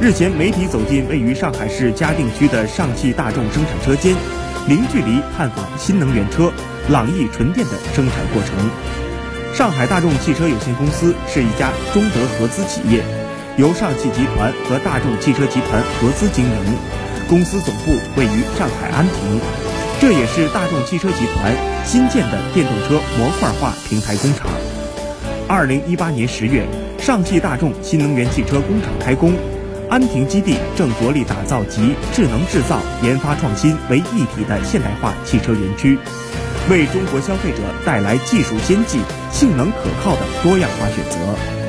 日前，媒体走进位于上海市嘉定区的上汽大众生产车间，零距离探访新能源车朗逸纯电的生产过程。上海大众汽车有限公司是一家中德合资企业，由上汽集团和大众汽车集团合资经营，公司总部位于上海安亭，这也是大众汽车集团新建的电动车模块化平台工厂。二零一八年十月，上汽大众新能源汽车工厂开工，安亭基地正着力打造集智能制造、研发创新为一体的现代化汽车园区，为中国消费者带来技术先进、性能可靠的多样化选择。